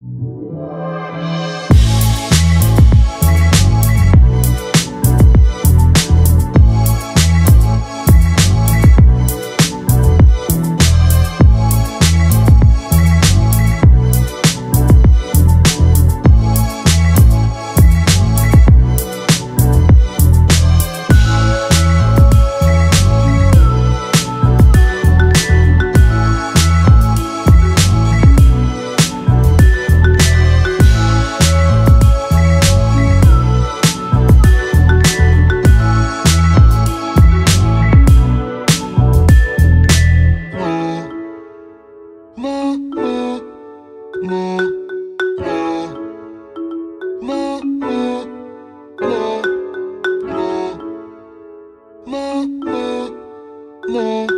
Música 吗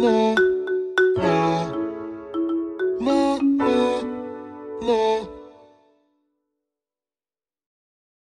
ね